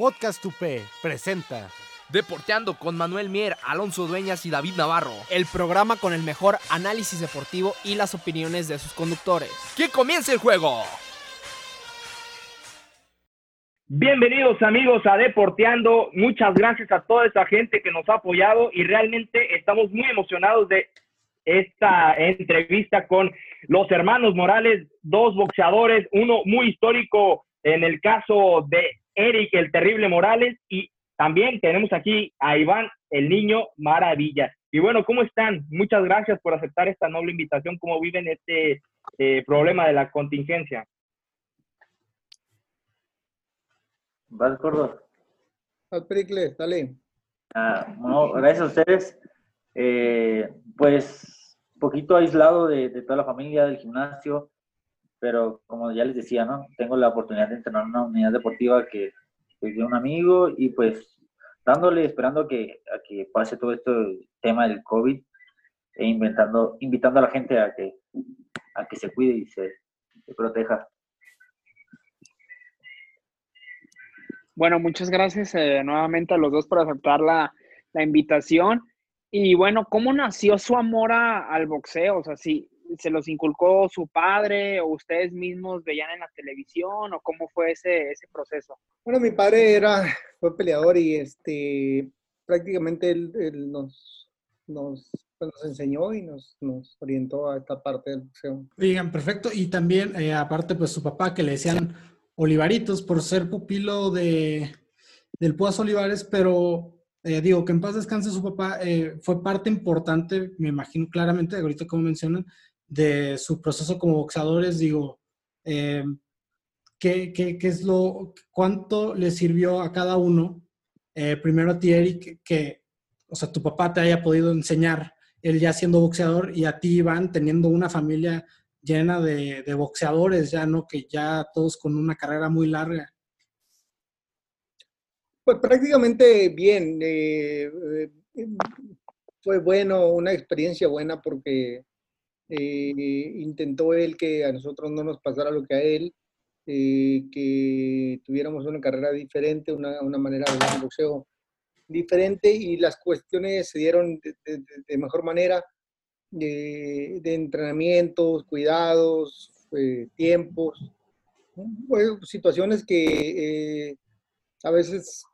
Podcast UP presenta Deporteando con Manuel Mier, Alonso Dueñas y David Navarro. el programa con el mejor análisis deportivo y las opiniones de sus conductores. ¡Que comience el juego! Bienvenidos amigos a Deporteando. Muchas gracias a toda esa gente que nos ha apoyado y realmente estamos muy emocionados de esta entrevista con los hermanos Morales, dos boxeadores, uno muy histórico en el caso de Eric el Terrible Morales y también tenemos aquí a Iván el Niño Maravilla. Y bueno, ¿cómo están? Muchas gracias por aceptar esta noble invitación. ¿Cómo viven este eh, problema de la contingencia? Vas, gordo. Al Pericle, dale. Ah, bueno, gracias a ustedes. Eh, pues, poquito aislado de, de toda la familia, del gimnasio, pero como ya les decía, ¿no? Tengo la oportunidad de entrenar en una unidad deportiva que pues, de un amigo y pues dándole, esperando que, a que pase todo esto el tema del COVID e inventando, invitando a la gente a que, a que se cuide y se, se proteja. Bueno, muchas gracias eh, nuevamente a los dos por aceptar la, la invitación. Y bueno, ¿cómo nació su amor a- al boxeo? O sea, si se los inculcó su padre o ustedes mismos veían en la televisión o cómo fue ese, ese proceso. Bueno, mi padre era, fue peleador y este, prácticamente él, él nos, nos, pues, nos enseñó y nos, nos orientó a esta parte del boxeo. Oigan, perfecto. Y también, eh, aparte, pues su papá, que le decían Olivaritos por ser pupilo de, del Púas Olivares, pero eh, digo que en paz descanse su papá, eh, fue parte importante, me imagino claramente, ahorita como mencionan, de su proceso como boxeadores. Digo, eh, ¿qué, qué, qué es lo, cuánto le sirvió a cada uno? Eh, primero a ti, Eric, que, o sea, tu papá te haya podido enseñar, él ya siendo boxeador, y a ti, Iván, teniendo una familia llena de, de boxeadores, ya, ¿no? Que ya todos con una carrera muy larga. Pues prácticamente bien. eh, fue bueno, una experiencia buena porque eh, intentó él que a nosotros no nos pasara lo que a él, eh, que tuviéramos una carrera diferente, una, una manera de ver el boxeo diferente y las cuestiones se dieron de, de- de- mejor manera, de, de entrenamientos, cuidados, eh, tiempos, pues, situaciones que eh, a veces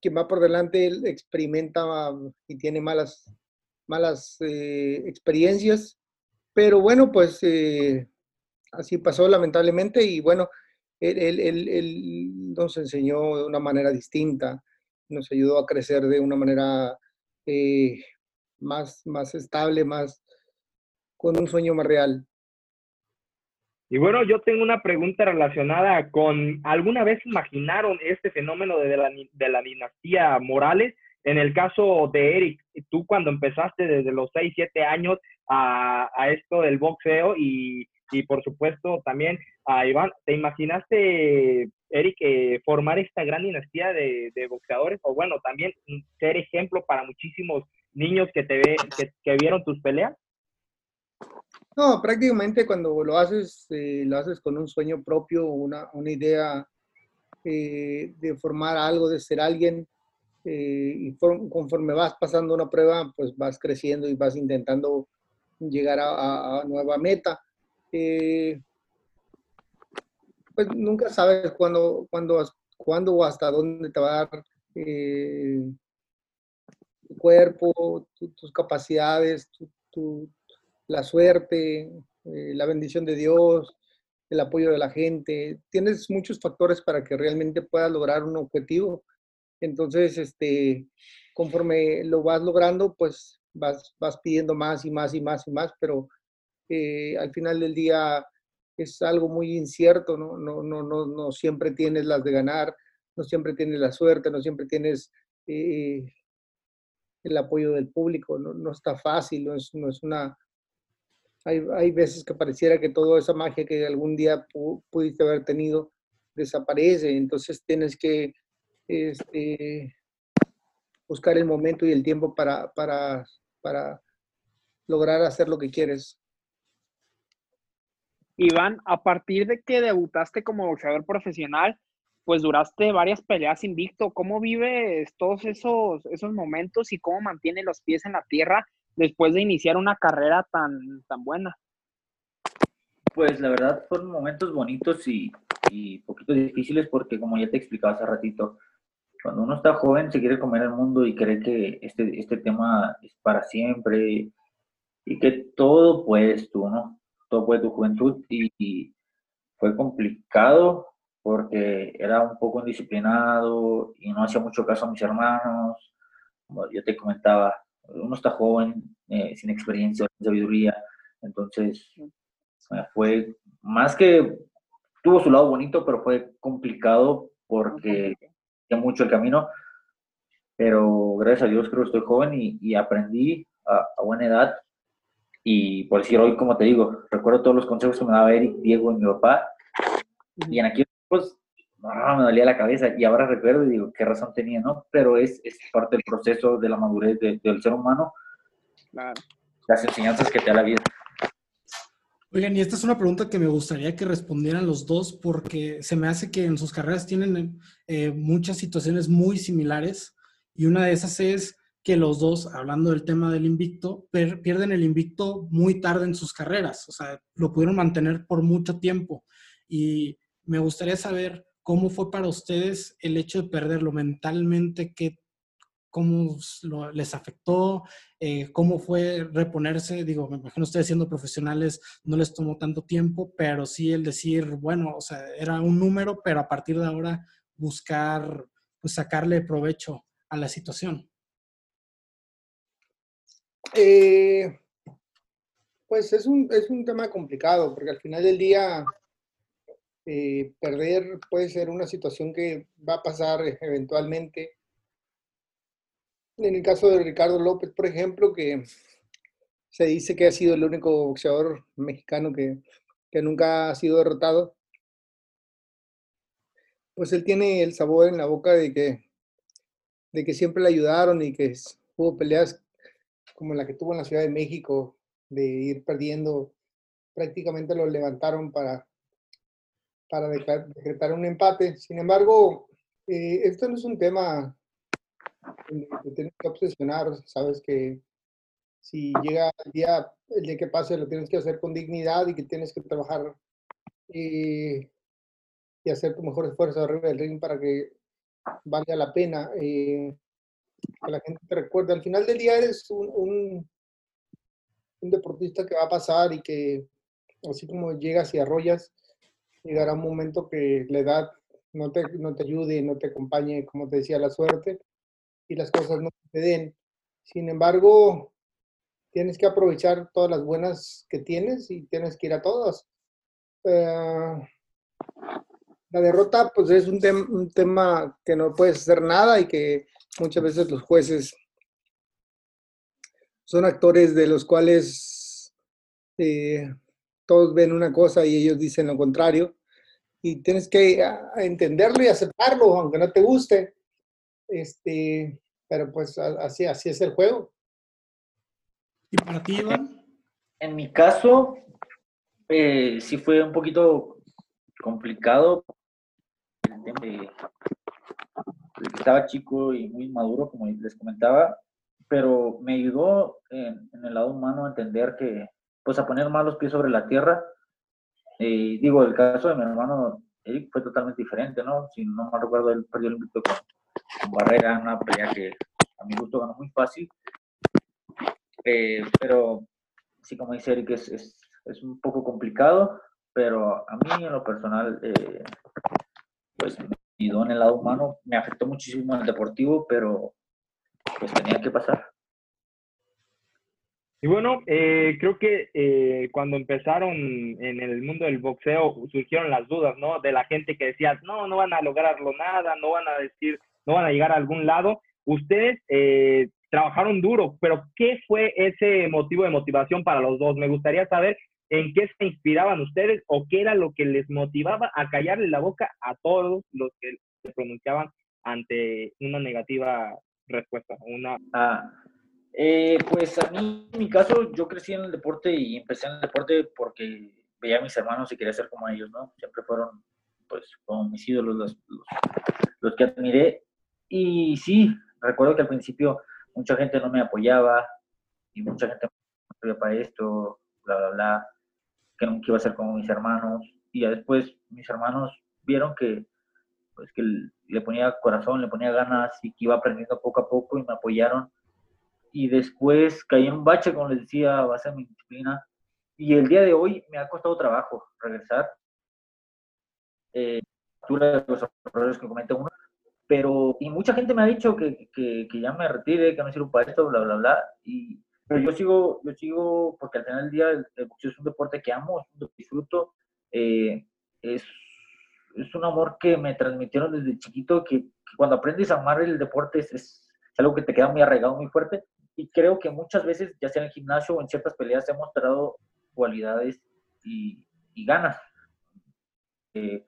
quien va por delante experimenta y tiene malas, malas eh, experiencias, pero bueno, pues eh, así pasó lamentablemente y bueno, él, nos enseñó de una manera distinta, nos ayudó a crecer de una manera eh, más, más estable, más con un sueño más real. Y bueno, yo tengo una pregunta relacionada con, ¿alguna vez imaginaron este fenómeno de la, de la dinastía Morales? En el caso de Eric, tú cuando empezaste desde los 6, 7 años a, esto del boxeo y, y por supuesto también a Iván, ¿te imaginaste, Eric, eh, formar esta gran dinastía de, de boxeadores? O bueno, también ser ejemplo para muchísimos niños que, te ve, que, vieron tus peleas? No, prácticamente cuando lo haces, eh, lo haces con un sueño propio, una, una idea eh, de formar algo, de ser alguien, y for- conforme vas pasando una prueba, pues vas creciendo y vas intentando llegar a, nueva meta. Eh, pues nunca sabes cuándo, cuándo, cuándo o hasta dónde te va a dar eh, tu cuerpo, tu- tus capacidades, tu, la suerte, eh, la bendición de Dios, el apoyo de la gente. Tienes muchos factores para que realmente puedas lograr un objetivo. Entonces, este, conforme lo vas logrando, pues vas, vas pidiendo más y más y más y más, pero eh, al final del día es algo muy incierto, ¿no? No, no, no, no siempre tienes las de ganar, no siempre tienes la suerte, no siempre tienes eh, el apoyo del público, no, no está fácil, no es, no es una... Hay, hay, veces que pareciera que toda esa magia que algún día pudiste haber tenido desaparece, entonces tienes que este, buscar el momento y el tiempo para, para, para lograr hacer lo que quieres. Iván, a partir de que debutaste como boxeador profesional, pues duraste varias peleas invicto. ¿Cómo vives todos esos, esos momentos y cómo mantiene los pies en la tierra después de iniciar una carrera tan, tan buena? Pues la verdad fueron momentos bonitos y, y poquito difíciles porque como ya te explicaba hace ratito, cuando uno está joven se quiere comer el mundo y cree que este, este tema es para siempre y que todo puedes tú, ¿no? Todo puede tu juventud y, fue complicado porque era un poco indisciplinado y no hacía mucho caso a mis hermanos. Como yo te comentaba, uno está joven, eh, sin experiencia, sin sabiduría, entonces fue más que tuvo su lado bonito, pero fue complicado porque mucho el camino, pero gracias a Dios creo que estoy joven y, aprendí a, buena edad. Y por decir hoy, como te digo, recuerdo todos los consejos que me daba Eric, Diego y mi papá. Y en aquellos pues me dolía la cabeza y ahora recuerdo y digo, qué razón tenía, ¿no? Pero es, es parte del proceso de la madurez del ser humano. Las enseñanzas que te da la vida. Oigan, y esta es una pregunta que me gustaría que respondieran los dos porque se me hace que en sus carreras tienen eh, muchas situaciones muy similares y una de esas es que los dos, hablando del tema del invicto, pierden el invicto muy tarde en sus carreras, o sea, lo pudieron mantener por mucho tiempo. Y me gustaría saber cómo fue para ustedes el hecho de perderlo mentalmente, qué cómo les afectó, eh, cómo fue reponerse. Digo, me imagino ustedes siendo profesionales no les tomó tanto tiempo, pero sí el decir, bueno, o sea, era un número, pero a partir de ahora buscar, pues sacarle provecho a la situación. Eh, pues es un, es un tema complicado, porque al final del día eh, perder puede ser una situación que va a pasar eventualmente en el caso de Ricardo López, por ejemplo, que se dice que ha sido el único boxeador mexicano que, nunca ha sido derrotado, pues él tiene el sabor en la boca de que, de que siempre le ayudaron y que hubo peleas como la que tuvo en la Ciudad de México, de ir perdiendo, prácticamente lo levantaron para, para decretar un empate. Sin embargo, eh, esto no es un tema te tienes que obsesionar, sabes que si llega el día, el día que pase, lo tienes que hacer con dignidad y que tienes que trabajar y, y hacer tu mejor esfuerzo arriba del ring para que valga la pena. Eh, que la gente te recuerde. Al final del día eres un, un, un, deportista que va a pasar y que así como llegas y arrollas, llegará un momento que la edad no te, no te ayude, no te acompañe, como te decía, la suerte y las cosas no te den. Sin embargo, tienes que aprovechar todas las buenas que tienes y tienes que ir a todas. Eh, la derrota, pues es un, tema que no puedes hacer nada y que muchas veces los jueces son actores de los cuales eh, todos ven una cosa y ellos dicen lo contrario. Y tienes que entenderlo y aceptarlo, aunque no te guste. Este, pero pues así, así es el juego. ¿Y para ti, Iván? En mi caso, eh, sí fue un poquito complicado. estaba chico y muy maduro, como les comentaba, pero me ayudó en, el lado humano a entender que, pues a poner más los pies sobre la tierra. Eh, digo, el caso de mi hermano Eric fue totalmente diferente, ¿no? Si no me recuerdo, él perdió el invicto con, Barrera, una pelea que a mi gusto ganó muy fácil. Eh, pero sí, como dice Eric, es, es, es, un poco complicado, pero a mí en lo personal, eh, pues me ayudó en el lado humano, me afectó muchísimo en el deportivo, pero pues tenía que pasar. Y bueno, eh, creo que eh, cuando empezaron en el mundo del boxeo surgieron las dudas, ¿no? De la gente que decía, no, no van a lograrlo nada, no van a decir, no van a llegar a algún lado. ustedes eh, trabajaron duro, pero ¿qué fue ese motivo de motivación para los dos? Me gustaría saber en qué se inspiraban ustedes o qué era lo que les motivaba a callarle la boca a todos los que se pronunciaban ante una negativa respuesta. Una... Ah, eh, pues a mí, en mi caso, yo crecí en el deporte y empecé en el deporte porque veía a mis hermanos y quería ser como ellos, ¿no? Siempre fueron, pues, como mis ídolos los, los, que admiré. Y sí, recuerdo que al principio mucha gente no me apoyaba y mucha gente me apoyaba para esto, bla, bla, bla, que nunca iba a ser como mis hermanos. Y ya después mis hermanos vieron que, pues, que le ponía corazón, le ponía ganas y que iba aprendiendo poco a poco y me apoyaron. Y después caí en un bache, como les decía, a base de mi disciplina. Y el día de hoy me ha costado trabajo regresar. Eh, los errores que comenté uno, pero, y mucha gente me ha dicho que, que, que, ya me retire, que no sirvo para esto, bla, bla, bla, y, pero yo sigo, yo sigo, porque al final del día el, boxeo es un deporte que amo, disfruto, eh, es es un amor que me transmitieron desde chiquito, que, cuando aprendes a amar el deporte es, es, algo que te queda muy arraigado, muy fuerte. Y creo que muchas veces, ya sea en el gimnasio o en ciertas peleas, he mostrado cualidades y, y ganas. Eh,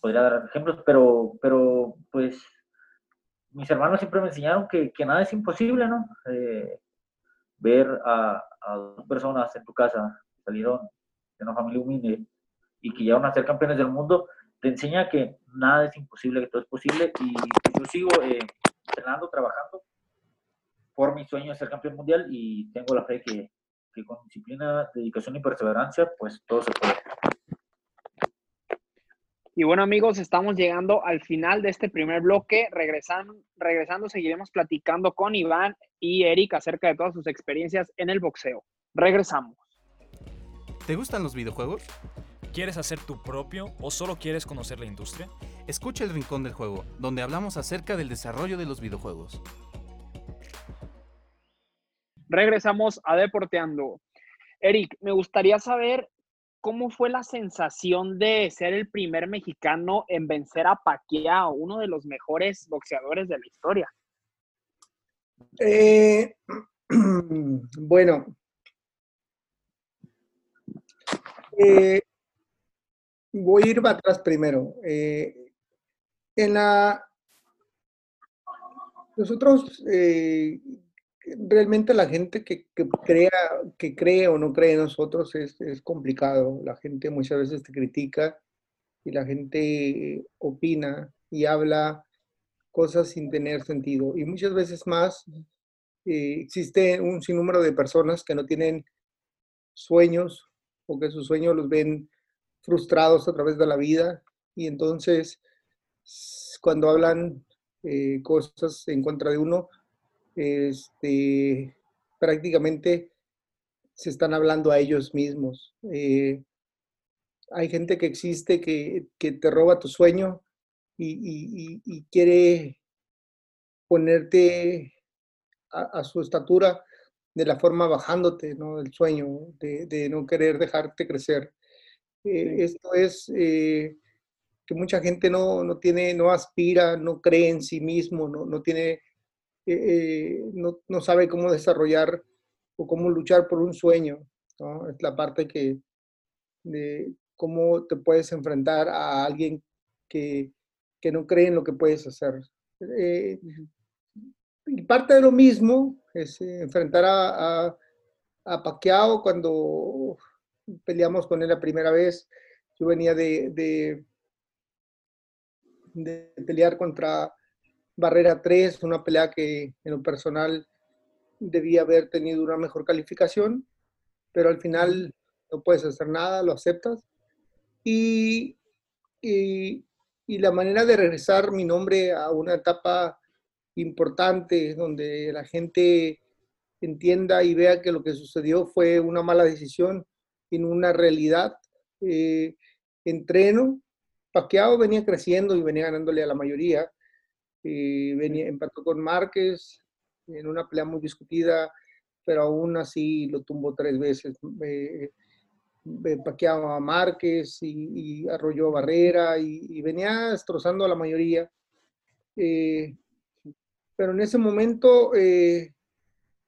podría dar ejemplos, pero, pero pues mis hermanos siempre me enseñaron que, que nada es imposible, ¿no? Eh, ver a, dos personas en tu casa salieron de una familia humilde y que llegaron a ser campeones del mundo, te enseña que nada es imposible, que todo es posible y yo sigo eh, entrenando, trabajando por mi sueño de ser campeón mundial y tengo la fe que, que con disciplina, dedicación y perseverancia, pues todo se puede. Y bueno amigos, estamos llegando al final de este primer bloque. Regresando, regresando, seguiremos platicando con Iván y Eric acerca de todas sus experiencias en el boxeo. Regresamos. ¿Te gustan los videojuegos? ¿Quieres hacer tu propio o solo quieres conocer la industria? Escucha el Rincón del Juego, donde hablamos acerca del desarrollo de los videojuegos. Regresamos a Deporteando. Eric, me gustaría saber cómo fue la sensación de ser el primer mexicano en vencer a Pacquiao, uno de los mejores boxeadores de la historia. Eh, bueno, eh, voy a ir para atrás primero. Eh, en la. Nosotros, eh, realmente la gente que, crea, que cree o no cree en nosotros es, es, complicado. La gente muchas veces te critica y la gente opina y habla cosas sin tener sentido. Y muchas veces más eh, existe un sinnúmero de personas que no tienen sueños o que sus sueños los ven frustrados a través de la vida y entonces cuando hablan eh, cosas en contra de uno, este, prácticamente se están hablando a ellos mismos. Eh, hay gente que existe que, que te roba tu sueño y, y, quiere ponerte a, su estatura de la forma bajándote, ¿no? El sueño, de, de no querer dejarte crecer. Eh, esto es eh, que mucha gente no, no, tiene, no aspira, no cree en sí mismo, no, no tiene, eh, no, no, sabe cómo desarrollar o cómo luchar por un sueño. ¿no? Es la parte que de cómo te puedes enfrentar a alguien que, que no cree en lo que puedes hacer. y parte de lo mismo es enfrentar a, a, a Pacquiao cuando peleamos con él la primera vez. Yo venía de, de, pelear contra Barrera 3, una pelea que en lo personal debía haber tenido una mejor calificación, pero al final no puedes hacer nada, lo aceptas. Y, y, y, la manera de regresar mi nombre a una etapa importante donde la gente entienda y vea que lo que sucedió fue una mala decisión en una realidad. Eh, entreno, Paqueado venía creciendo y venía ganándole a la mayoría. Eh, venía, empató con Márquez en una pelea muy discutida, pero aún así lo tumbó tres veces. Eh, paqueaba a Márquez y, arrolló a Barrera y, venía destrozando a la mayoría. Eh, pero en ese momento eh,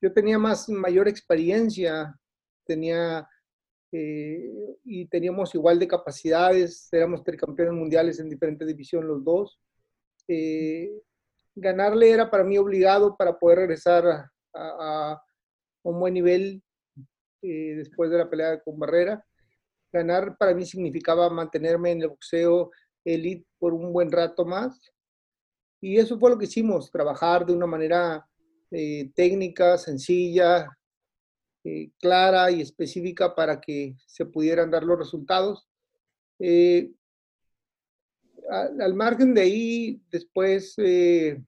yo tenía más, mayor experiencia, tenía, eh, y teníamos igual de capacidades, éramos tricampeones mundiales en diferentes divisiones los dos. Eh, ganarle era para mí obligado para poder regresar a, un buen nivel después de la pelea con Barrera. Ganar para mí significaba mantenerme en el boxeo elite por un buen rato más. Y eso fue lo que hicimos, trabajar de una manera eh, técnica, sencilla, eh, clara y específica para que se pudieran dar los resultados. Eh, al, margen de ahí, después, eh,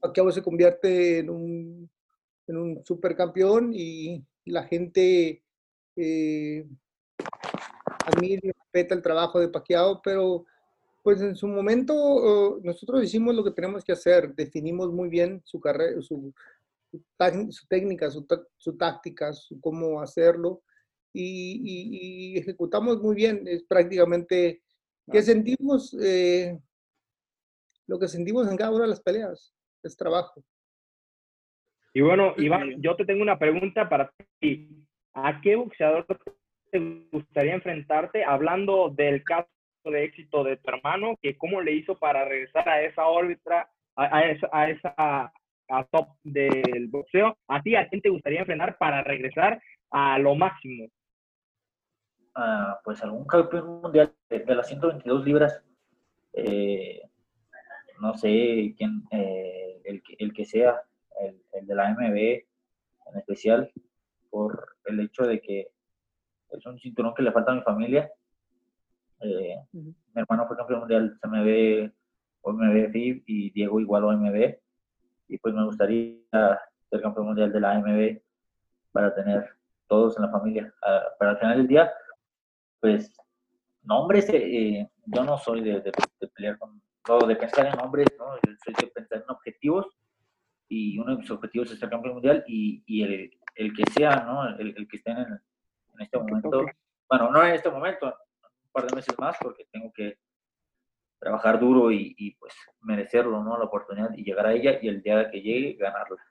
Pacquiao se convierte en un, en un supercampeón y la gente admira y respeta el trabajo de Pacquiao, pero pues en su momento oh, nosotros hicimos lo que tenemos que hacer, definimos muy bien su carrera, su, técnica, su, táctica, su cómo hacerlo y, ejecutamos muy bien. Es prácticamente que sentimos eh, lo que sentimos en cada una de las peleas, es trabajo. Y bueno, Iván, yo te tengo una pregunta para ti. ¿A qué boxeador te gustaría enfrentarte hablando del caso de éxito de tu hermano, que cómo le hizo para regresar a esa órbita, a, esa, a esa top del boxeo. ¿A ti a quién te gustaría enfrentar para regresar a lo máximo? Ah, pues algún campeón mundial de, las 122 libras. Eh, no sé quién, eh, el, el, que sea, el, el de la MB en especial, por el hecho de que es un cinturón que le falta a mi familia. Eh, mi hermano fue campeón mundial CMB, OMB FIB y Diego igual OMB. Y pues me gustaría ser campeón mundial de la AMB para tener todos en la familia. Ah, para el final del día, pues, nombres, eh, yo no soy de, pelear con, todo, de pensar en nombres, ¿no? soy de pensar en objetivos y uno de mis objetivos es ser campeón mundial y, y el, el, que sea, ¿no? El, el que esté en, en este momento. Bueno, no en este momento, un par de meses más, porque tengo que trabajar duro y, pues merecerlo, ¿no? La oportunidad y llegar a ella y el día que llegue, ganarla.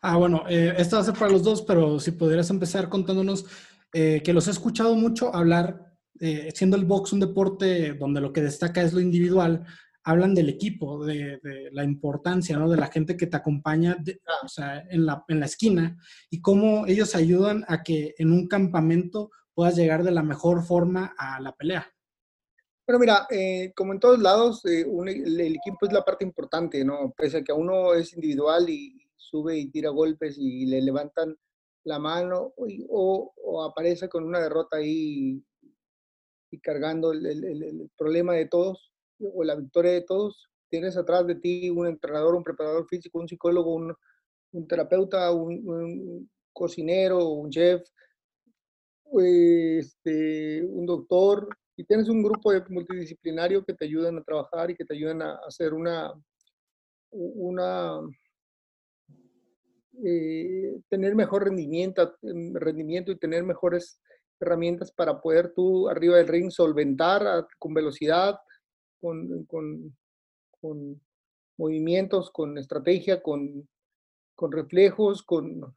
Ah, bueno, eh, esto va a ser para los dos, pero si pudieras empezar contándonos eh, que los he escuchado mucho hablar, eh, siendo el box un deporte donde lo que destaca es lo individual, hablan del equipo, de, la importancia, ¿no? De la gente que te acompaña, o sea, en la, en la esquina y cómo ellos ayudan a que en un campamento puedas llegar de la mejor forma a la pelea. Bueno, mira, eh, como en todos lados, eh, el, equipo es la parte importante, ¿no? Pese a que uno es individual y sube y tira golpes y le levantan la mano o, o aparece con una derrota ahí y cargando el, el problema de todos, o la victoria de todos, tienes atrás de ti un entrenador, un preparador físico, un psicólogo, un, un terapeuta, un, cocinero, un chef, este, un doctor, y tienes un grupo multidisciplinario que te ayudan a trabajar y que te ayudan a hacer una, una eh, tener mejor rendimiento, rendimiento y tener mejores herramientas para poder tú arriba del ring solventar con velocidad, con, con, movimientos, con estrategia, con, con reflejos, con,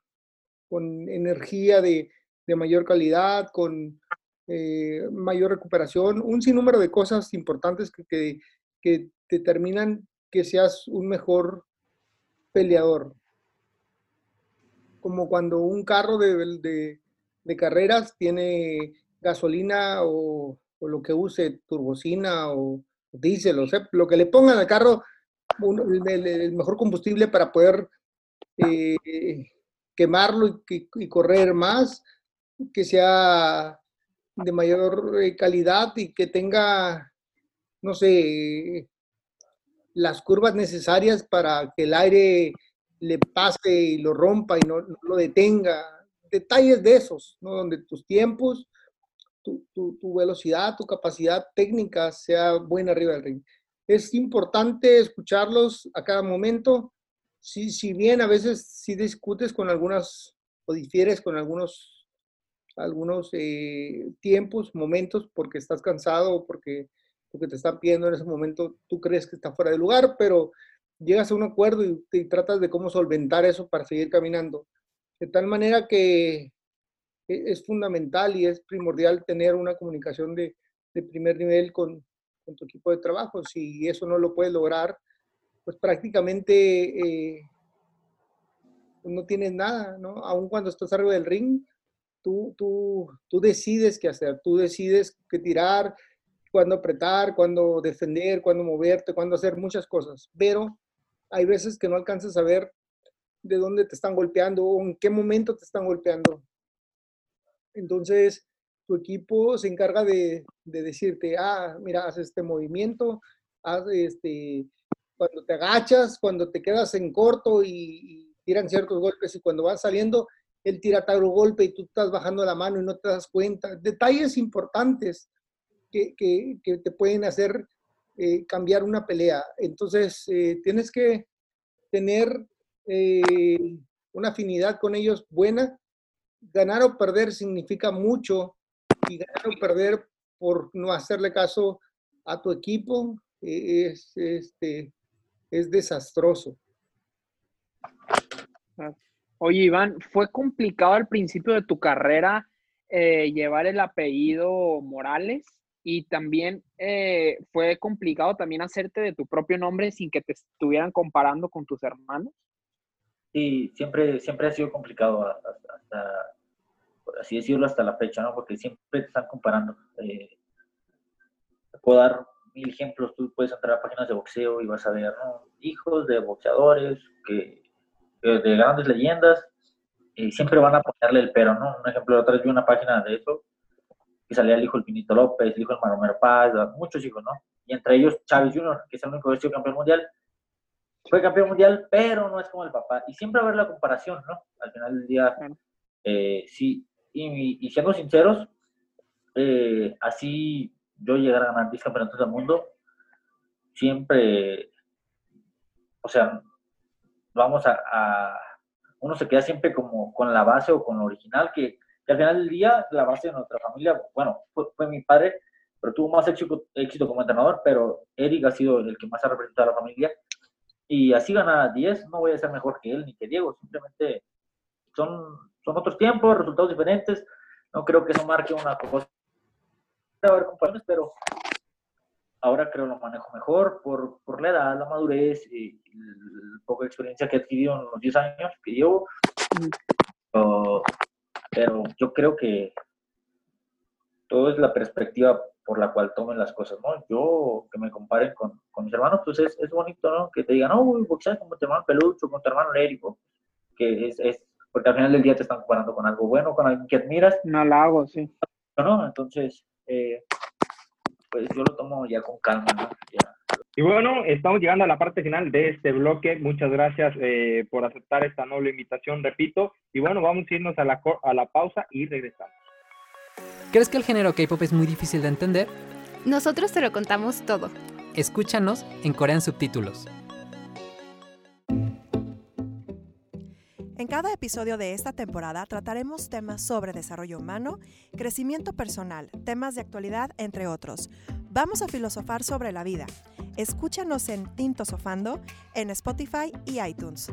energía de, de, mayor calidad, con eh, mayor recuperación, un sinnúmero de cosas importantes que, que, determinan que seas un mejor peleador. Como cuando un carro de, de carreras tiene gasolina o, o, lo que use, turbocina o, díselo, lo que le pongan al carro, el, mejor combustible para poder eh, quemarlo y, correr más, que sea de mayor eh, calidad y que tenga, no sé, las curvas necesarias para que el aire le pase y lo rompa y no lo detenga. Detalles de esos. Donde tus tiempos tu, velocidad, tu capacidad técnica sea buena arriba del ring. Es importante escucharlos a cada momento. Si, si bien a veces si discutes con algunas o difieres con algunos, algunos eh, tiempos, momentos, porque estás cansado o porque lo que te están pidiendo en ese momento, tú crees que está fuera de lugar, pero llegas a un acuerdo y tratas de cómo solventar eso para seguir caminando. De tal manera que e, es fundamental y es primordial tener una comunicación de, primer nivel con, con, tu equipo de trabajo. Si eso no lo puedes lograr, pues prácticamente eh, no tienes nada, ¿no? Aun cuando estás arriba del ring, tú, tú, tú decides qué hacer, tú decides qué tirar, cuándo apretar, cuándo defender, cuándo moverte, cuándo hacer muchas cosas. Pero hay veces que no alcanzas a ver de dónde te están golpeando o en qué momento te están golpeando. Entonces, tu equipo se encarga de, de decirte, ah, mira, haz este movimiento, haz este, cuando te agachas, cuando te quedas en corto y, y tiran ciertos golpes y cuando vas saliendo, él tira tal golpe y tú estás bajando la mano y no te das cuenta. Detalles importantes que, que, te pueden hacer eh, cambiar una pelea. Entonces, eh, tienes que tener eh, una afinidad con ellos buena. Ganar o perder significa mucho y ganar o perder por no hacerle caso a tu equipo es, este, es desastroso. Oye, Iván, ¿fue complicado al principio de tu carrera eh, llevar el apellido Morales? Y también eh, fue complicado también hacerte de tu propio nombre sin que te estuvieran comparando con tus hermanos. Sí, siempre, siempre ha sido complicado hasta, hasta, por así decirlo, hasta la fecha, ¿no? Porque siempre te están comparando. Eh, puedo dar mil ejemplos, tú puedes entrar a páginas de boxeo y vas a ver, ¿no? Hijos de boxeadores que de grandes leyendas, y siempre van a ponerle el pero, ¿no? Un ejemplo, otra vez vi una página de eso, que salía el hijo del Pinito López, el hijo del Maromero Paz, muchos hijos, ¿no? Y entre ellos Chávez Jr., que es el único que ha sido campeón mundial. Fue campeón mundial, pero no es como el papá. Y siempre va a haber la comparación, ¿no? Al final del día, eh, sí. Y, y, siendo sinceros, eh, así yo llegar a ganar 10 campeonatos del mundo, siempre, o sea, vamos a, a, uno se queda siempre como con la base o con lo original, que, que al final del día la base de nuestra familia, bueno, fue, fue mi padre, pero tuvo más éxito, éxito, como entrenador, pero Eric ha sido el que más ha representado a la familia. Y así gana 10, no voy a ser mejor que él ni que Diego, simplemente son, son otros tiempos, resultados diferentes. No creo que eso marque una cosa. a haber compañeros, pero ahora creo lo manejo mejor por, por la edad, la madurez y, la poca experiencia que he adquirido en los 10 años que llevo. Uh, pero yo creo que todo es la perspectiva por la cual tomen las cosas, ¿no? Yo, que me comparen con, con mis hermanos, pues es, es, bonito, ¿no? Que te digan, no, oh, boxeas como tu hermano Pelucho, con tu hermano Lérico, que es, es, porque al final del día te están comparando con algo bueno, con alguien que admiras. No lo hago, sí. ¿No? Entonces, eh, pues yo lo tomo ya con calma, ¿no? Ya. Y bueno, estamos llegando a la parte final de este bloque. Muchas gracias eh, por aceptar esta noble invitación, repito. Y bueno, vamos a irnos a la, a la pausa y regresamos. ¿Crees que el género K-pop es muy difícil de entender? Nosotros te lo contamos todo. Escúchanos en Corean Subtítulos. En cada episodio de esta temporada trataremos temas sobre desarrollo humano, crecimiento personal, temas de actualidad, entre otros. Vamos a filosofar sobre la vida. Escúchanos en Tinto Sofando, en Spotify y iTunes.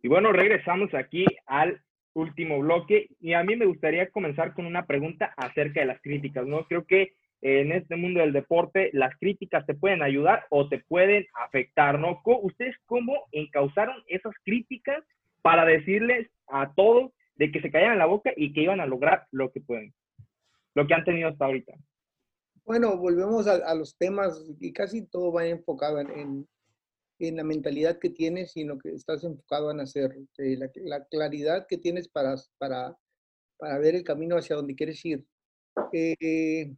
Y bueno, regresamos aquí al último bloque y a mí me gustaría comenzar con una pregunta acerca de las críticas, ¿no? Creo que en este mundo del deporte las críticas te pueden ayudar o te pueden afectar, ¿no? ¿Ustedes cómo encauzaron esas críticas para decirles a todos de que se callaran la boca y que iban a lograr lo que pueden, lo que han tenido hasta ahorita? Bueno, volvemos a, los temas y casi todo va enfocado en, en, en, la mentalidad que tienes y en lo que estás enfocado en hacer, eh, la, la, claridad que tienes para, para, para ver el camino hacia donde quieres ir. Eh,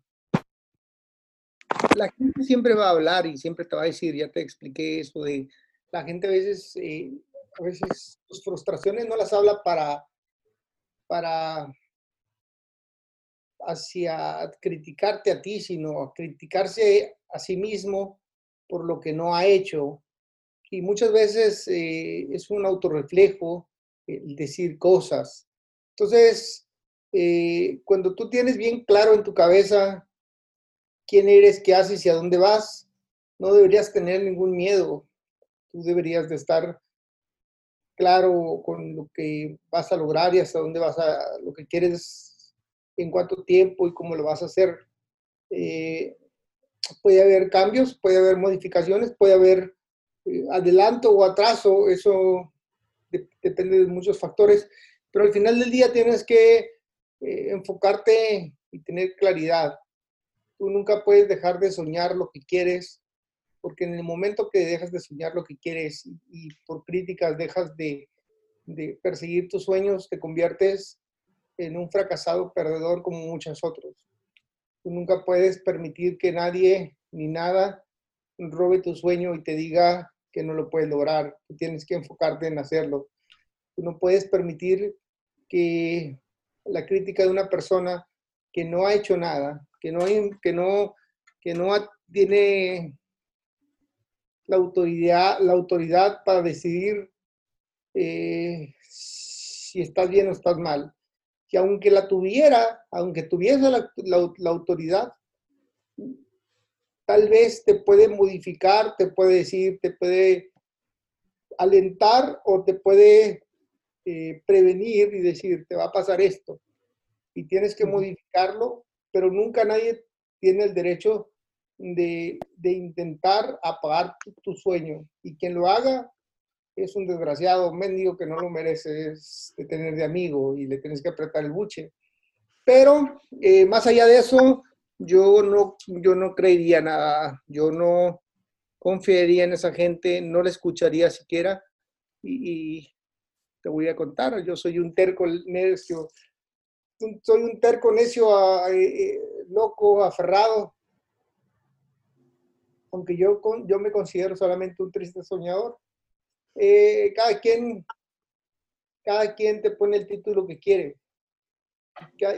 la gente siempre va a hablar y siempre te va a decir, ya te expliqué eso de la gente a veces, eh, a veces tus frustraciones no las habla para, para hacia criticarte a ti, sino a criticarse a sí mismo por lo que no ha hecho. Y muchas veces eh, es un autorreflejo el decir cosas. Entonces, eh, cuando tú tienes bien claro en tu cabeza quién eres, qué haces y a dónde vas, no deberías tener ningún miedo. Tú deberías de estar claro con lo que vas a lograr y hasta dónde vas a, lo que quieres, en cuánto tiempo y cómo lo vas a hacer. Eh, puede haber cambios, puede haber modificaciones, puede haber adelanto o atraso, eso depende de muchos factores, pero al final del día tienes que eh, enfocarte y tener claridad. Tú nunca puedes dejar de soñar lo que quieres, porque en el momento que dejas de soñar lo que quieres y, por críticas dejas de, de, perseguir tus sueños, te conviertes en un fracasado perdedor como muchos otros. Tú nunca puedes permitir que nadie ni nada robe tu sueño y te diga que no lo puedes lograr. Tú tienes que enfocarte en hacerlo. Tú no puedes permitir que la crítica de una persona que no ha hecho nada, que no, que no, que no tiene la autoridad, la autoridad para decidir eh, si estás bien o estás mal. Que aunque la tuviera, aunque tuviese la, la, autoridad, tal vez te puede modificar, te puede decir, te puede alentar o te puede eh, prevenir y decir, te va a pasar esto. Y tienes que modificarlo, pero nunca nadie tiene el derecho de, intentar apagar tu, sueño. Y quien lo haga es un desgraciado mendigo que no lo mereces de tener de amigo y le tienes que apretar el buche. Pero eh, más allá de eso, yo no, yo no creería nada, yo no confiaría en esa gente, no la escucharía siquiera. Y, te voy a contar, yo soy un terco necio, soy un terco necio, eh, eh, loco, aferrado, aunque yo, yo me considero solamente un triste soñador. Eh, cada, quien, cada quien te pone el título que quiere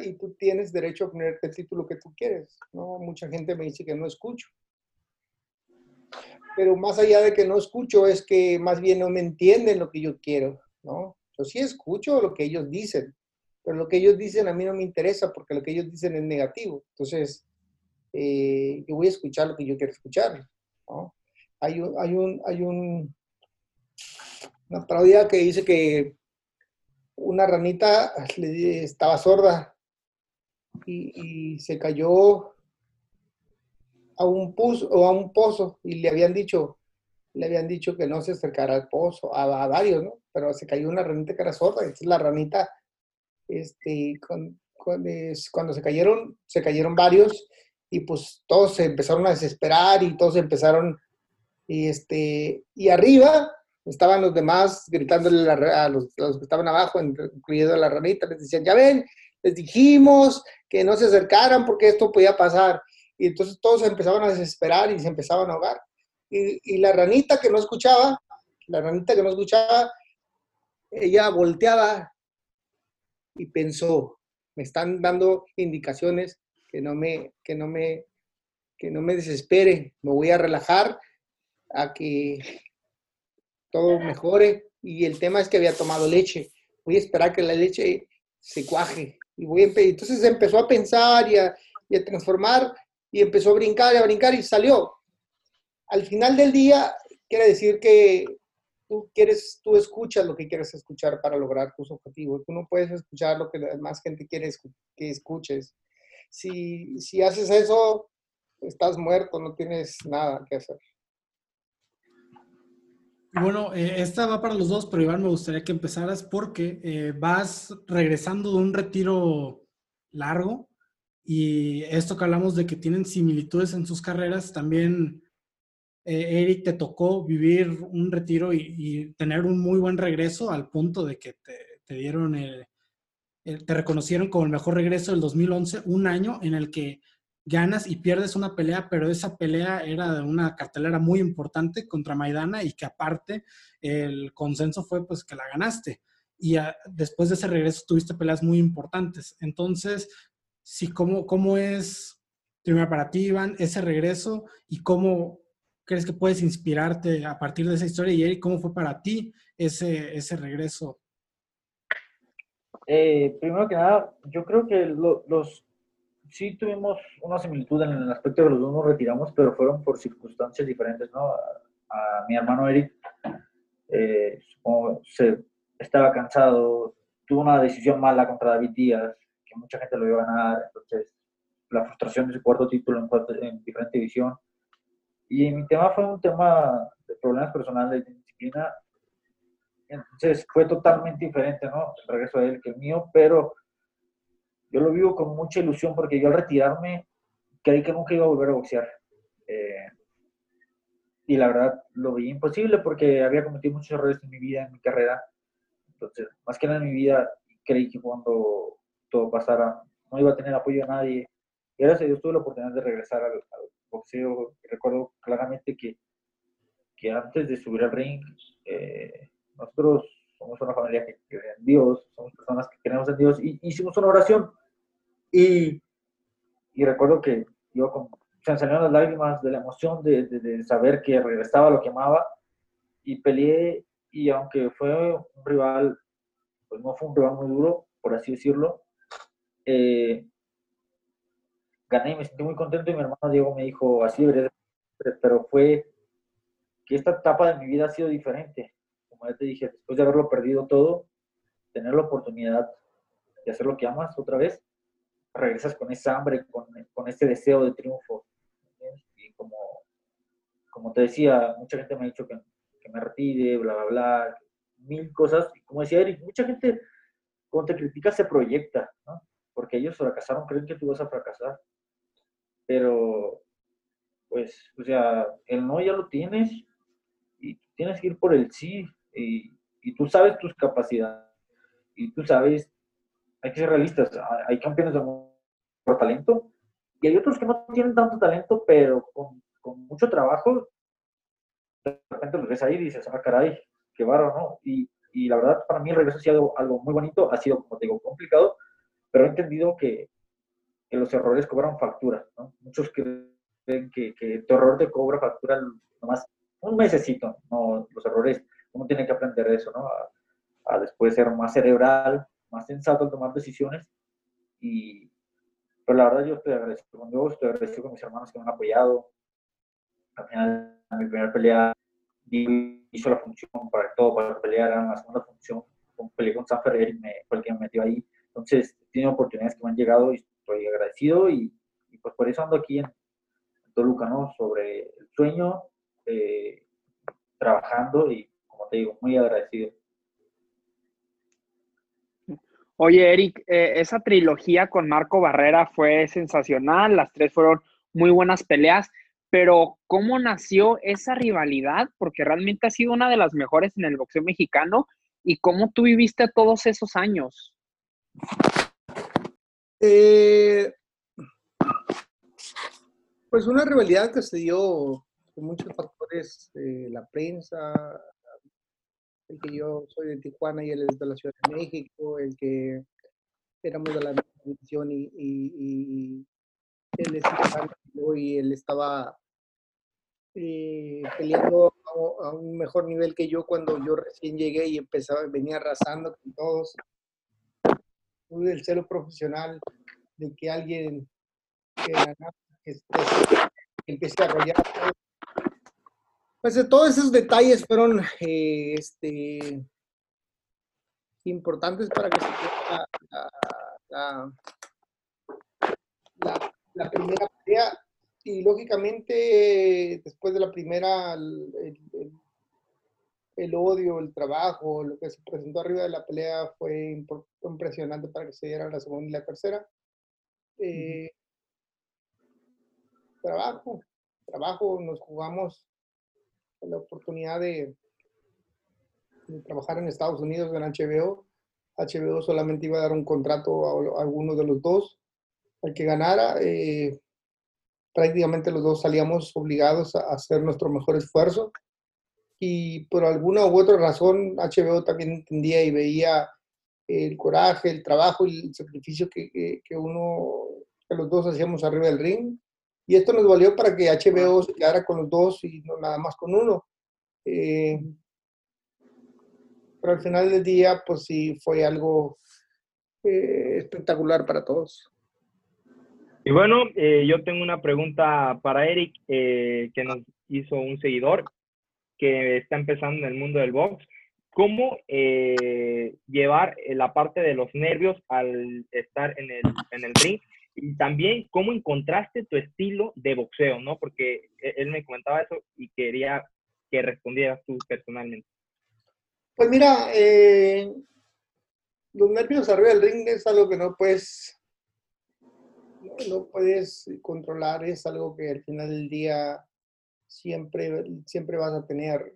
y tú tienes derecho a ponerte el título que tú quieres. ¿no? Mucha gente me dice que no escucho. Pero más allá de que no escucho es que más bien no me entienden lo que yo quiero. ¿no? Yo sí escucho lo que ellos dicen, pero lo que ellos dicen a mí no me interesa porque lo que ellos dicen es negativo. Entonces, eh, yo voy a escuchar lo que yo quiero escuchar. Hay un, hay un, hay un, una parodia que dice que una ranita estaba sorda y, se cayó a un, pozo, o a un pozo y le habían dicho, le habían dicho que no se acercara al pozo, a, varios, ¿no? Pero se cayó una ranita que era sorda, entonces la ranita, este, cuando se cayeron, se cayeron varios y pues todos se empezaron a desesperar y todos empezaron, y, este, y arriba estaban los demás gritándole a, los, que estaban abajo, incluyendo a la ranita, les decían, ya ven, les dijimos que no se acercaran porque esto podía pasar. Y entonces todos se empezaban a desesperar y se empezaban a ahogar. Y, la ranita que no escuchaba, la ranita que no escuchaba, ella volteaba y pensó, me están dando indicaciones que no me, que no me, que no me desespere, me voy a relajar a que todo mejore. Y el tema es que había tomado leche. Voy a esperar que la leche se cuaje. Y voy a Entonces empezó a pensar y a, transformar y empezó a brincar y a brincar y salió. Al final del día, quiere decir que tú quieres, tú escuchas lo que quieres escuchar para lograr tus objetivos. Tú no puedes escuchar lo que la demás gente quiere que escuches si, si haces eso, estás muerto, no tienes nada que hacer. Bueno, eh, esta va para los dos, pero Iván, me gustaría que empezaras porque eh, vas regresando de un retiro largo y esto que hablamos de que tienen similitudes en sus carreras, también eh, Eric te tocó vivir un retiro y, tener un muy buen regreso al punto de que te, dieron el, eh, te reconocieron como el mejor regreso del 2011, un año en el que ganas y pierdes una pelea, pero esa pelea era de una cartelera muy importante contra Maidana y que aparte el consenso fue pues que la ganaste. Y después de ese regreso tuviste peleas muy importantes. Entonces, sí, ¿cómo, cómo es, primero para ti, Iván, ese regreso y cómo crees que puedes inspirarte a partir de esa historia? Y ¿cómo fue para ti ese, ese regreso eh, primero que nada, yo creo que los sí tuvimos una similitud en el aspecto de los dos nos retiramos, pero fueron por circunstancias diferentes, ¿no? A, mi hermano Eric, eh, se, estaba cansado, tuvo una decisión mala contra David Díaz, que mucha gente lo iba a ganar, entonces la frustración de su cuarto título en, en diferente división. Y mi tema fue un tema de problemas personales, de disciplina. Entonces fue totalmente diferente, ¿no? El regreso de él que el mío, pero yo lo vivo con mucha ilusión porque yo al retirarme creí que nunca iba a volver a boxear. Eh, y la verdad lo vi imposible porque había cometido muchos errores en mi vida, en mi carrera. Entonces, más que nada en mi vida, creí que cuando todo pasara no iba a tener apoyo de nadie. Y gracias a Dios tuve la oportunidad de regresar al, boxeo. recuerdo claramente que, que, antes de subir al ring, eh, nosotros somos una familia que cree en Dios, somos personas que creemos en Dios y hicimos una oración y, y recuerdo que yo con, se me salieron las lágrimas de la emoción de, de, saber que regresaba lo que amaba y peleé y aunque fue un rival, pues no fue un rival muy duro, por así decirlo, eh, gané y me sentí muy contento y mi hermano Diego me dijo, así debería pero fue que esta etapa de mi vida ha sido diferente. Como ya te dije, después de haberlo perdido todo, tener la oportunidad de hacer lo que amas otra vez, regresas con esa hambre, con, con ese deseo de triunfo. Y como, como te decía, mucha gente me ha dicho que, me retire, bla, bla, bla, mil cosas. Y como decía Eric, mucha gente cuando te critica se proyecta, ¿no? Porque ellos fracasaron, creen que tú vas a fracasar. Pero, pues, o sea, el no ya lo tienes y tienes que ir por el sí. Y, y tú sabes tus capacidades y tú sabes hay que ser realistas. Hay campeones de por talento y hay otros que no tienen tanto talento, pero con, con mucho trabajo, de repente los ves ahí y dices, ah, caray, qué barro, ¿no? Y, y, la verdad, para mí el regreso ha sido algo muy bonito, ha sido, como te digo, complicado, pero he entendido que, que los errores cobran factura, ¿no? Muchos creen que, que tu error te cobra factura nomás un mesecito, ¿no? Los errores, uno tiene que aprender eso, ¿no? A, a después ser más cerebral, más sensato al tomar decisiones. Y, pero la verdad yo estoy agradecido con Dios, estoy agradecido con mis hermanos que me han apoyado. Al final, en mi primera pelea, hizo la función para todo, para pelear en la segunda función. Peleé con San Ferrer y me, fue el que me metió ahí. Entonces, tenido oportunidades que me han llegado y estoy agradecido y, y pues por eso ando aquí en, Toluca, ¿no? Sobre el sueño, eh, trabajando y, como te digo, muy agradecido. Oye, Eric, eh, esa trilogía con Marco Barrera fue sensacional, las tres fueron muy buenas peleas, pero ¿cómo nació esa rivalidad? Porque realmente ha sido una de las mejores en el boxeo mexicano y cómo tú viviste todos esos años. Eh, pues una rivalidad que se dio con muchos factores, la prensa, que yo soy de Tijuana y él es de la Ciudad de México, el que éramos de la misma división y, y, él y él estaba eh, peleando a, un mejor nivel que yo cuando yo recién llegué y empezaba, venía arrasando con todos. Tuve el celo profesional de que alguien que, que, que empecé a arrollar pues todos esos detalles fueron eh, este, importantes para que se la, la, primera pelea. Y lógicamente, después de la primera, el, odio, el trabajo, lo que se presentó arriba de la pelea fue impresionante para que se diera la segunda y la tercera. Eh, trabajo, trabajo, nos jugamos la oportunidad de, trabajar en Estados Unidos en HBO. HBO solamente iba a dar un contrato a, alguno de los dos, al que ganara. Eh, prácticamente los dos salíamos obligados a hacer nuestro mejor esfuerzo. Y por alguna u otra razón, HBO también entendía y veía el coraje, el trabajo y el sacrificio que, que uno, que los dos hacíamos arriba del ring. Y esto nos valió para que HBO se quedara con los dos y no nada más con uno. Eh, pero al final del día, pues sí, fue algo eh, espectacular para todos. Y bueno, eh, yo tengo una pregunta para Eric eh, que nos hizo un seguidor que está empezando en el mundo del box. ¿Cómo eh, llevar la parte de los nervios al estar en el, en el ring? Y también, ¿cómo encontraste tu estilo de boxeo? ¿no? Porque e, él me comentaba eso y quería que respondieras tú personalmente. Pues mira, eh, los nervios arriba del ring es algo que no puedes, no, puedes controlar, es algo que al final del día siempre, siempre vas a tener,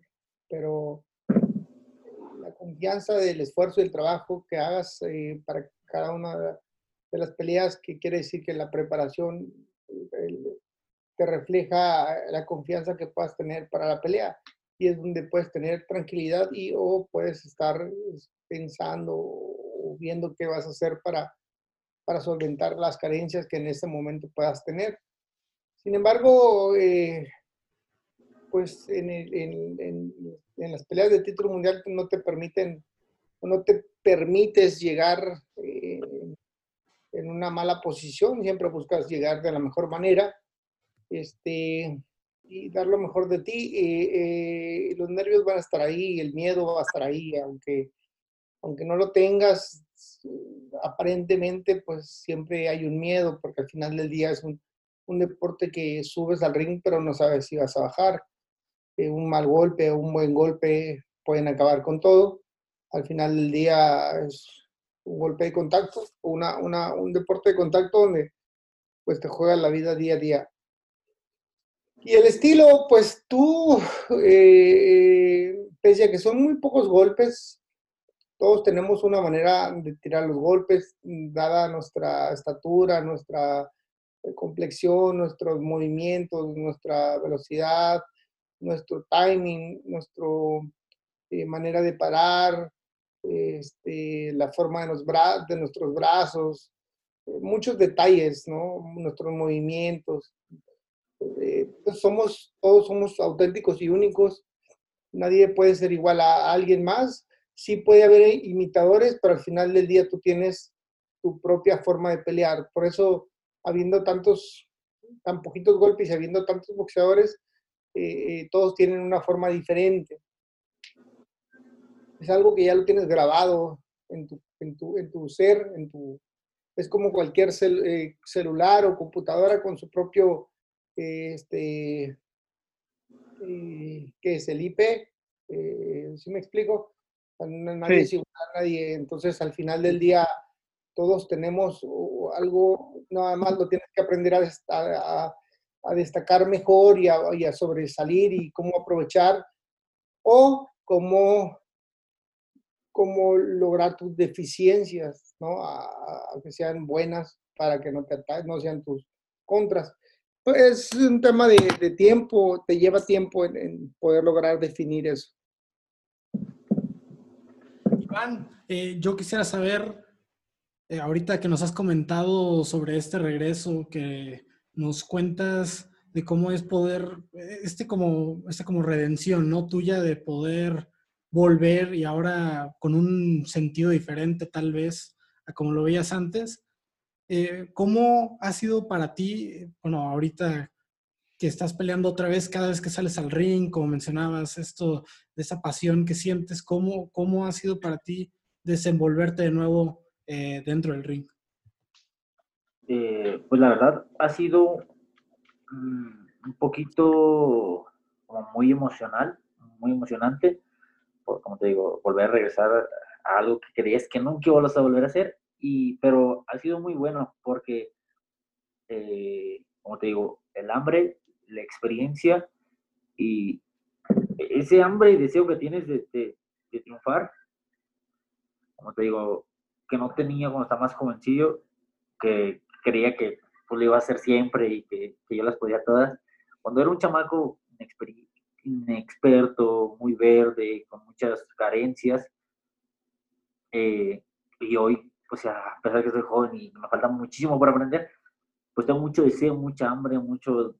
pero la confianza del esfuerzo y el trabajo que hagas eh, para cada una de las peleas, que quiere decir que la preparación te refleja la confianza que puedas tener para la pelea y es donde puedes tener tranquilidad y o puedes estar pensando o viendo qué vas a hacer para, para solventar las carencias que en este momento puedas tener. Sin embargo, eh, pues en, en, en, las peleas de título mundial no te permiten, no te permites llegar eh, en una mala posición, siempre buscas llegar de la mejor manera. Este, y dar lo mejor de ti. Eh, los nervios van a estar ahí, el miedo va a estar ahí, aunque, aunque no lo tengas, aparentemente pues siempre hay un miedo, porque al final del día es un, un deporte que subes al ring, pero no sabes si vas a bajar. Eh, un mal golpe o un buen golpe pueden acabar con todo. Al final del día es un golpe de contacto, una, una, un deporte de contacto donde pues te juega la vida día a día. Y el estilo, pues tú, eh, pese a que son muy pocos golpes, todos tenemos una manera de tirar los golpes, dada nuestra estatura, nuestra eh, complexión, nuestros movimientos, nuestra velocidad, nuestro timing, nuestra eh, manera de parar, este, la forma de, los de nuestros brazos, muchos detalles, ¿no? Nuestros movimientos. Eh, pues somos, todos somos auténticos y únicos. Nadie puede ser igual a, alguien más. Sí puede haber imitadores, pero al final del día tú tienes tu propia forma de pelear. Por eso, habiendo tantos, tan poquitos golpes y habiendo tantos boxeadores, eh, eh, todos tienen una forma diferente. Es algo que ya lo tienes grabado en tu, en tu, en tu ser, en tu, es como cualquier celular o computadora con su propio este, eh, que es el IP, eh, ¿sí me explico? Nadie es igual a nadie, entonces al final del día todos tenemos algo, nada más lo tienes que aprender a, a, destacar mejor y a, y a, sobresalir y cómo aprovechar o cómo, cómo lograr tus deficiencias, ¿no? A, que sean buenas para que no, te no sean tus contras. Es un tema de, tiempo, te lleva tiempo en, poder lograr definir eso. Iván, eh, yo quisiera saber, eh, ahorita que nos has comentado sobre este regreso, que nos cuentas de cómo es poder, este como, este como redención, ¿no? Tuya de poder volver y ahora con un sentido diferente tal vez a como lo veías antes. Eh, ¿Cómo ha sido para ti, bueno, ahorita que estás peleando otra vez cada vez que sales al ring, como mencionabas, esto de esa pasión que sientes, ¿cómo, cómo ha sido para ti desenvolverte de nuevo eh, dentro del ring? Eh, pues la verdad ha sido mm, un poquito muy emocional, muy emocionante, como te digo, volver a regresar a algo que creías que nunca ibas a volver a hacer y, pero ha sido muy bueno porque, eh, como te digo, el hambre, la experiencia y ese hambre y deseo que tienes de, triunfar, como te digo, que no tenía cuando estaba más jovencillo, que creía que pues, lo iba a hacer siempre y que, que yo las podía todas. Cuando era un chamaco inexperto, muy verde, con muchas carencias, eh, y hoy pues a pesar de que soy joven y me falta muchísimo por aprender, pues tengo mucho deseo, mucha hambre, mucho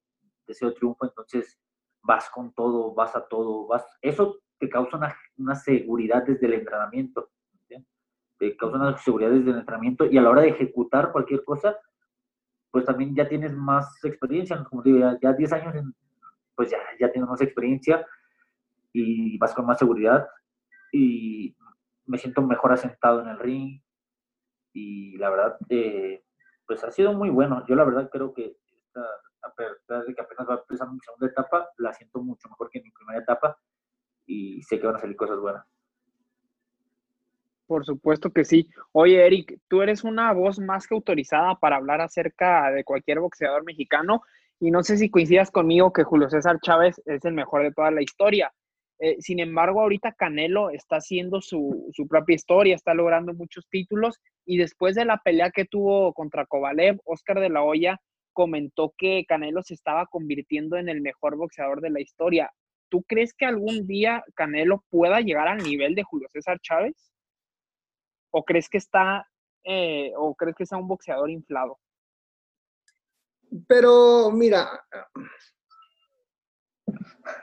deseo de triunfo, entonces vas con todo, vas a todo, vas, eso te causa una, una seguridad desde el pues también ya tienes más experiencia, como digo, ya, ya 10 años, pues ya, ya tienes más experiencia y vas con más seguridad y me siento mejor asentado en el ring y la verdad, eh, pues ha sido muy bueno. Yo la verdad creo que esta, a pesar de que apenas va a empezar mi segunda etapa, la siento mucho mejor que en mi primera etapa y sé que van a salir cosas buenas. Por supuesto que sí. Oye, Eric, tú eres una voz más que autorizada para hablar acerca de cualquier boxeador mexicano y no sé si coincidas conmigo que Julio César Chávez es el mejor de toda la historia. Eh, sin embargo, ahorita Canelo está haciendo su, su, propia historia, está logrando muchos títulos y después de la pelea que tuvo contra Kovalev, Oscar de la Hoya comentó que Canelo se estaba convirtiendo en el mejor boxeador de la historia. ¿Tú crees que algún día Canelo pueda llegar al nivel de Julio César Chávez? ¿O crees que está, eh, o crees que está un boxeador inflado? Pero mira,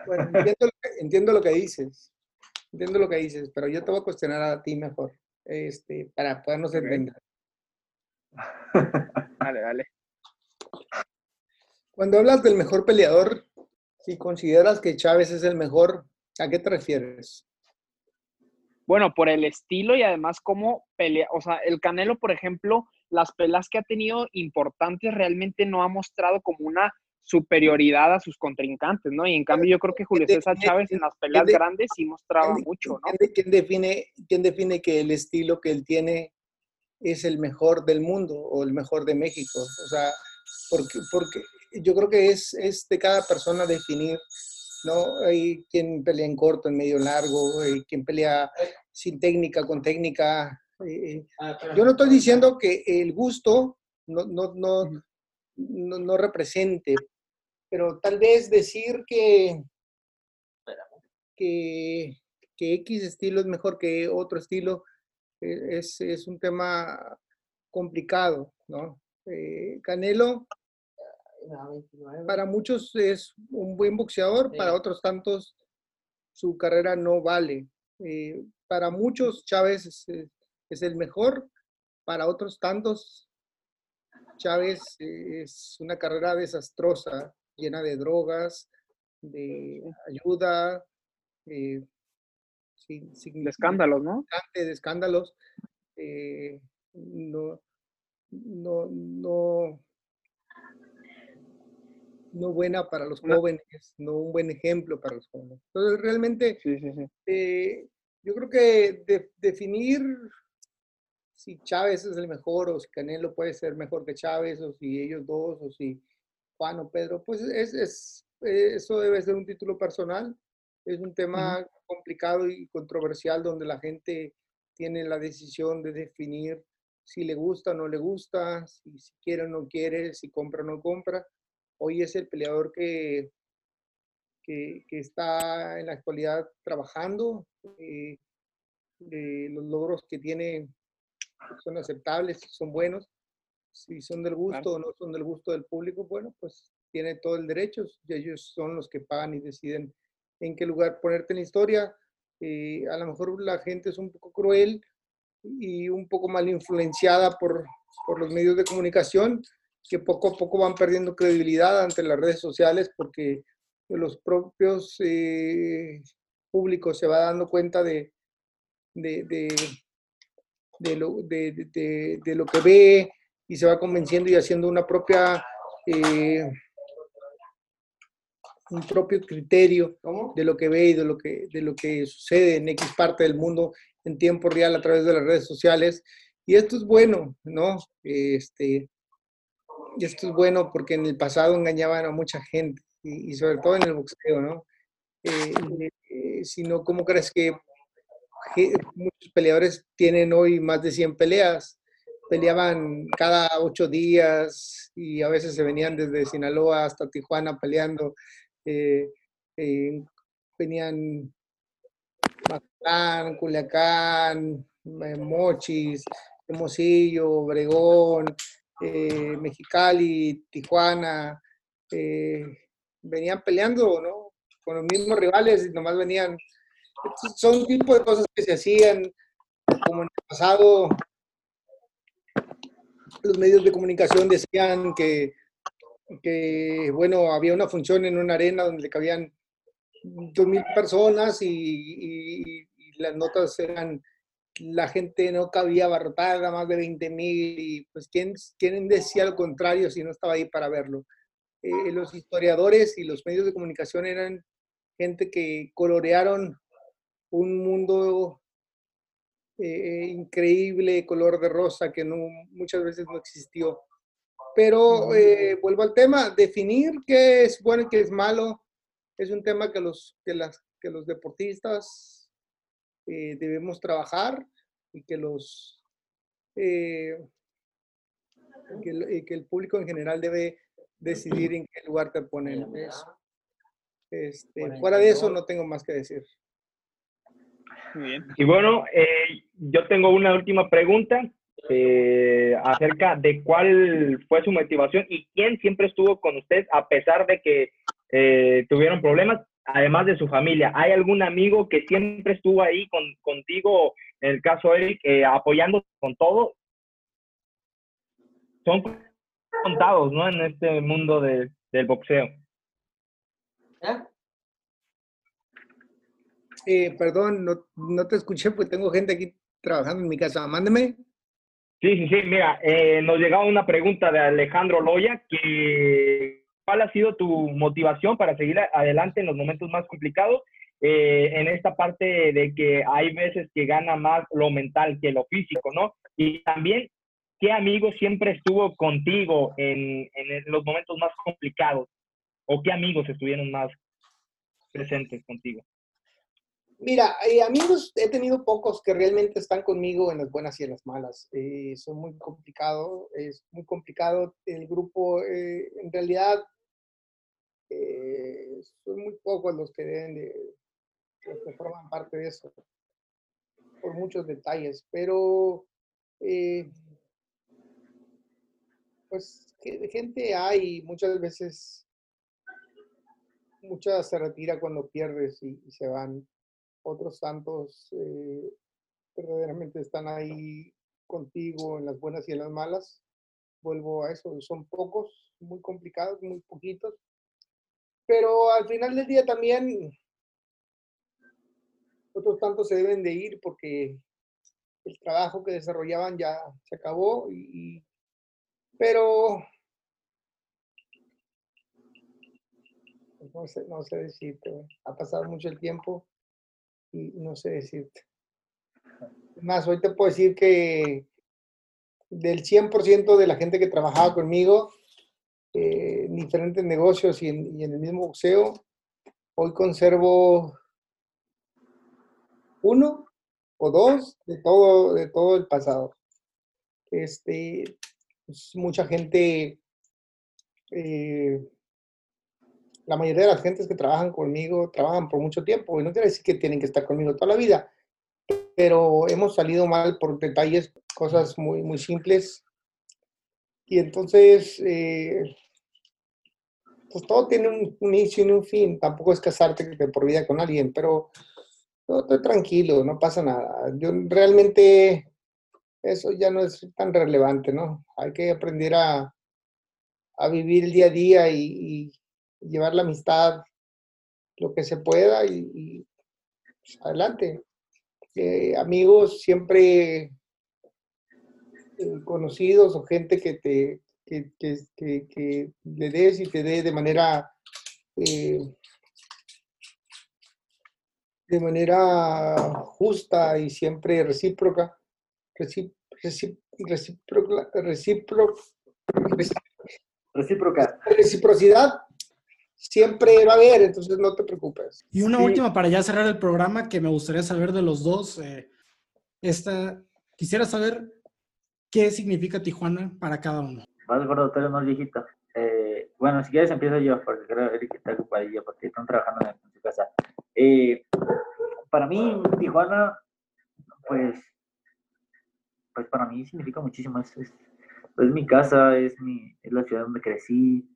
bueno, entiendo lo, que, dices, entiendo lo que dices, pero yo te voy a cuestionar a ti mejor, este, para podernos entender. Dale, dale. Cuando hablas del mejor peleador, si consideras que Chávez es el mejor, ¿a qué te refieres? Bueno, por el estilo y además cómo pelea, o sea, el Canelo, por ejemplo, las pelas que ha tenido importantes realmente no ha mostrado como una superioridad a sus contrincantes, ¿no? Y en cambio yo creo que Julio César Chávez en las peleas grandes sí mostraba mucho, ¿no? ¿quién define, ¿Quién define que el estilo que él tiene es el mejor del mundo o el mejor de México? O sea, porque, porque yo creo que es, es de cada persona definir, ¿no? Hay quien pelea en corto, en medio largo, hay quien pelea sin técnica, con técnica. Eh, eh. Ah, yo no estoy diciendo que el gusto no, no, no, no, no represente, pero tal vez decir que, que, que X estilo es mejor que otro estilo e, es, es un tema complicado, ¿no? Eh, Canelo, para muchos es un buen boxeador, para otros tantos su carrera no vale. Eh, para muchos Chávez es, el mejor, para otros tantos Chávez es una carrera desastrosa llena de drogas, de ayuda, eh, sin, escándalos, ¿no? De escándalos. Eh, no, no, no, no buena para los jóvenes, no un buen ejemplo para los jóvenes. Entonces, realmente, eh, yo creo que definir si Chávez es el mejor o si Canelo puede ser mejor que Chávez o si ellos dos o si Juan o Pedro, pues es, es, eso debe ser un título personal. Es un tema complicado y controversial donde la gente tiene la decisión de definir si le gusta o no le gusta, si, quiere o no quiere, si compra o no compra. Hoy es el peleador que, que, está en la actualidad trabajando. Eh, eh, los logros que tiene son aceptables, son buenos si son del gusto o no son del gusto del público, bueno, pues tiene todo el derecho. Ellos son los que pagan y deciden en qué lugar ponerte en la historia. Eh, a lo mejor la gente es un poco cruel y un poco mal influenciada por, por los medios de comunicación, que poco a poco van perdiendo credibilidad ante las redes sociales porque los propios eh, públicos se va dando cuenta de, de, de, de lo, de, lo que ve, y se va convenciendo y haciendo una propia, eh, un propio criterio de lo que ve y de lo que, de lo que sucede en X parte del mundo en tiempo real a través de las redes sociales. Y esto es bueno, ¿no? Este, esto es bueno porque en el pasado engañaban a mucha gente y, sobre todo en el boxeo, ¿no? Eh, eh, si no, ¿cómo crees que muchos peleadores tienen hoy más de 100 peleas? peleaban cada ocho días y a veces se venían desde Sinaloa hasta Tijuana peleando. Eh, eh, venían Mazatlán, Culiacán, eh, Mochis, Hermosillo, Obregón, Mexicali, Tijuana. venían peleando, ¿no? Con los mismos rivales y nomás venían. Son tipo de cosas que se hacían como en el pasado los medios de comunicación decían que, que, bueno, había una función en una arena donde cabían 2.000 personas y, y- y las notas eran, la gente no cabía abarrotada, más de 20.000 y pues ¿quién, quién decía lo contrario si no estaba ahí para verlo? Eh, los historiadores y los medios de comunicación eran gente que colorearon un mundo eh, increíble, color de rosa, que no, muchas veces no existió. Pero eh, vuelvo al tema, definir qué es bueno y qué es malo es un tema que los, que las, que los deportistas eh, debemos trabajar y que los eh, que, el- que el público en general debe decidir en qué lugar te ponen. Es- este, fuera de eso no tengo más que decir. Muy bien. Y bueno, eh, yo tengo una última pregunta eh, acerca de cuál fue su motivación y quién siempre estuvo con usted a pesar de que eh, tuvieron problemas, además de su familia. ¿Hay algún amigo que siempre estuvo ahí con, contigo, en el caso Eric, eh, apoyando con todo? Son contados, ¿no? En este mundo de- del boxeo. Eh, perdón, no, te escuché porque tengo gente aquí trabajando en mi casa. Mándeme. Sí, sí, sí. Mira, eh, nos llegaba una pregunta de Alejandro Loya, que ¿cuál ha sido tu motivación para seguir adelante en los momentos más complicados? Eh, en esta parte de que hay veces que gana más lo mental que lo físico, ¿no? Y también, ¿qué amigo siempre estuvo contigo en los momentos más complicados? ¿O qué amigos estuvieron más presentes contigo? Mira, eh, amigos he tenido pocos que realmente están conmigo en las buenas y en las malas. Eh, son muy complicado, es muy complicado el grupo. eh, en realidad, eh, son muy pocos los que deben de, los que forman parte de eso, por muchos detalles. Pero, eh, pues, gente hay muchas veces, muchas se retira cuando pierdes y se van otros tantos eh, verdaderamente están ahí contigo en las buenas y en las malas. Vuelvo a eso, son pocos, muy complicados, muy poquitos. Pero al final del día también otros tantos se deben de ir porque el trabajo que desarrollaban ya se acabó y, y- pero pues, no sé, no sé decirte, ha pasado mucho el tiempo no sé decirte. Más, hoy te puedo decir que del 100% de la gente que trabajaba conmigo eh, en diferentes negocios y en, y en el mismo boxeo, hoy conservo uno o dos de todo, de todo el pasado. Este, pues, mucha gente, eh, la mayoría de las gentes que trabajan conmigo trabajan por mucho tiempo y no quiere decir que tienen que estar conmigo toda la vida, pero hemos salido mal por detalles, cosas muy, muy simples. Y entonces, eh, pues todo tiene un, inicio y un fin. Tampoco es casarte por vida con alguien, pero no, estoy tranquilo, no pasa nada. Yo realmente, eso ya no es tan relevante, ¿no? Hay que aprender a, a vivir el día a día y, y llevar la amistad lo que se pueda y, y, pues, adelante. Eh, amigos siempre eh, conocidos o gente que te que, que, que- que le des y te dé de manera eh, de manera justa y siempre recíproca recí- recí- recíproca recíproca Recíproca. reciprocidad siempre va a haber entonces no te preocupes Y una Sí. última para ya cerrar el programa que me gustaría saber de los dos. eh, esta, quisiera saber qué significa Tijuana para cada uno. Más gordo, pero más viejito. Eh, bueno, si quieres empiezo yo, porque creo que está ocupadillo, porque están trabajando en, en su casa. Eh, para mí, Tijuana, pues, pues para mí significa muchísimo. Es, es, es mi casa, es, mi, es la ciudad donde crecí,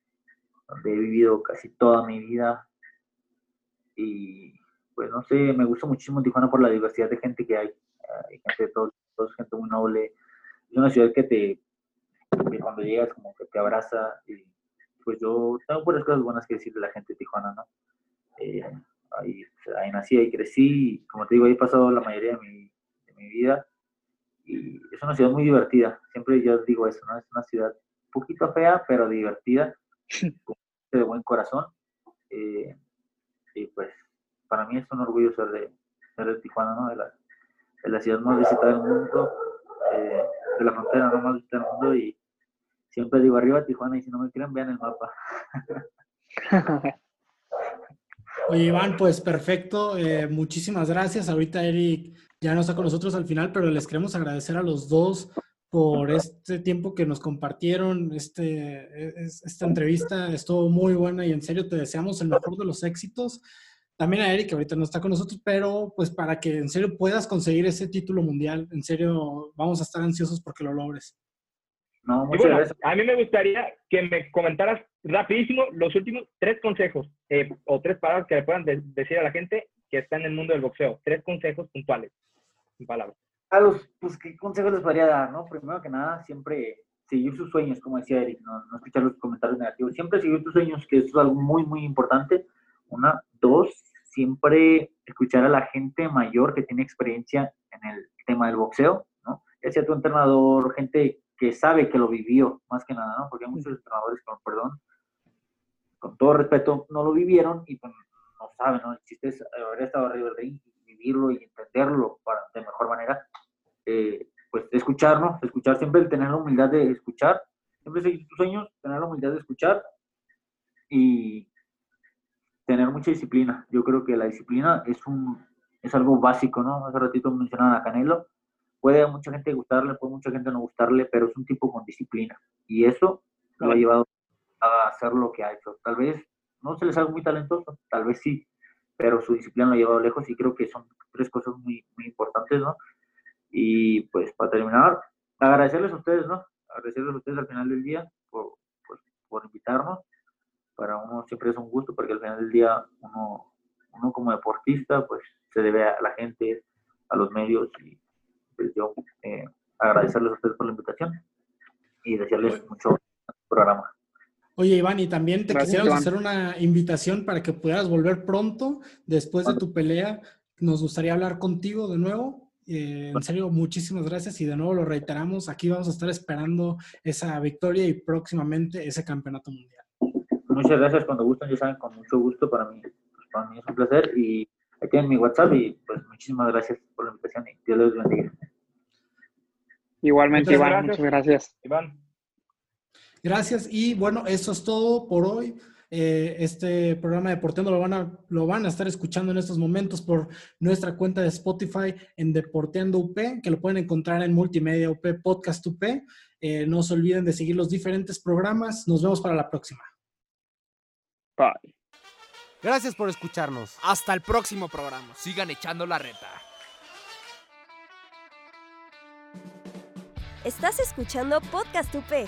donde he vivido casi toda mi vida. Y pues no sé, me gusta muchísimo Tijuana por la diversidad de gente que hay. Hay gente de todos, todos gente muy noble. Es una ciudad que te, cuando llegas como que te abraza y pues yo tengo puras cosas buenas que decir de la gente de Tijuana, ¿no? Eh, ahí, ahí, nací, ahí crecí, y como te digo, ahí he pasado la mayoría de mi, de mi, vida y es una ciudad muy divertida, siempre yo digo eso, ¿no? Es una ciudad un poquito fea, pero divertida, de buen corazón, eh, y pues para mí es un orgullo ser de, ser de Tijuana, ¿no? De la, ciudad más visitada del mundo, eh, de la frontera más visitada del mundo y siempre digo arriba Tijuana y si no me quieren vean el mapa. Oye, Iván, pues perfecto. Eh, muchísimas gracias. Ahorita Eric ya no está con nosotros al final, pero les queremos agradecer a los dos por este tiempo que nos compartieron. Este, esta entrevista estuvo muy buena y en serio te deseamos el mejor de los éxitos. También a Eric, que ahorita no está con nosotros, pero pues para que en serio puedas conseguir ese título mundial, en serio vamos a estar ansiosos porque lo logres. No, muchas gracias. A mí me gustaría que me comentaras rapidísimo los últimos tres consejos eh, o tres palabras que le puedan decir a la gente que está en el mundo del boxeo. Tres consejos puntuales, en palabras. A los, pues, ¿qué consejos les podría dar? no Primero que nada, siempre seguir sus sueños, como decía Eric, no, no escuchar los comentarios negativos. Siempre seguir tus sueños, que eso es algo muy, muy importante. Una. Dos, siempre escuchar a la gente mayor que tiene experiencia en el tema del boxeo, ¿no? Ya sea tu entrenador, gente que sabe que lo vivió, más que nada, ¿no? Porque hay muchos entrenadores, con perdón, con todo respeto, no lo vivieron y pues, no saben, ¿no? El chiste es haber estado arriba del ring, vivirlo y entenderlo para, de mejor manera. Eh, pues escucharnos, escuchar siempre, tener la humildad de escuchar, siempre seguir tus sueños, tener la humildad de escuchar y tener mucha disciplina. Yo creo que la disciplina es un es algo básico, ¿no? Hace ratito mencionaban a Canelo. Puede a mucha gente gustarle, puede a mucha gente no gustarle, pero es un tipo con disciplina. Y eso lo ha llevado a hacer lo que ha hecho. Tal vez no se les haga muy talentoso, tal vez sí, pero su disciplina lo ha llevado lejos y creo que son tres cosas muy, muy importantes, ¿no? Y pues para terminar, agradecerles a ustedes, ¿no? Agradecerles a ustedes al final del día por, pues, por invitarnos para uno siempre es un gusto porque al final del día uno, uno como deportista pues se debe a la gente, a los medios y pues yo eh, agradecerles a ustedes por la invitación y desearles mucho programa. Oye, Iván, y también te quisiéramos hacer una invitación para que pudieras volver pronto después de tu pelea. Nos gustaría hablar contigo de nuevo. Eh, en serio, muchísimas gracias y de nuevo lo reiteramos. Aquí vamos a estar esperando esa victoria y próximamente ese campeonato mundial muchas gracias cuando gustan, ya saben, con mucho gusto para mí, pues, para mí es un placer y aquí tienen mi WhatsApp y pues muchísimas gracias por la invitación y Dios les bendiga. Igualmente, Iván, muchas gracias. Iván. Gracias y bueno, eso es todo por hoy. Eh, este programa de Deporteando lo van, a, lo van a estar escuchando en estos momentos por nuestra cuenta de Spotify en Deporteando UP, que lo pueden encontrar en Multimedia UP Podcast UP. Eh, no se olviden de seguir los diferentes programas. Nos vemos para la próxima. Bye. Gracias por escucharnos. Hasta el próximo programa. Sigan echando la reta. Estás escuchando Podcast UP.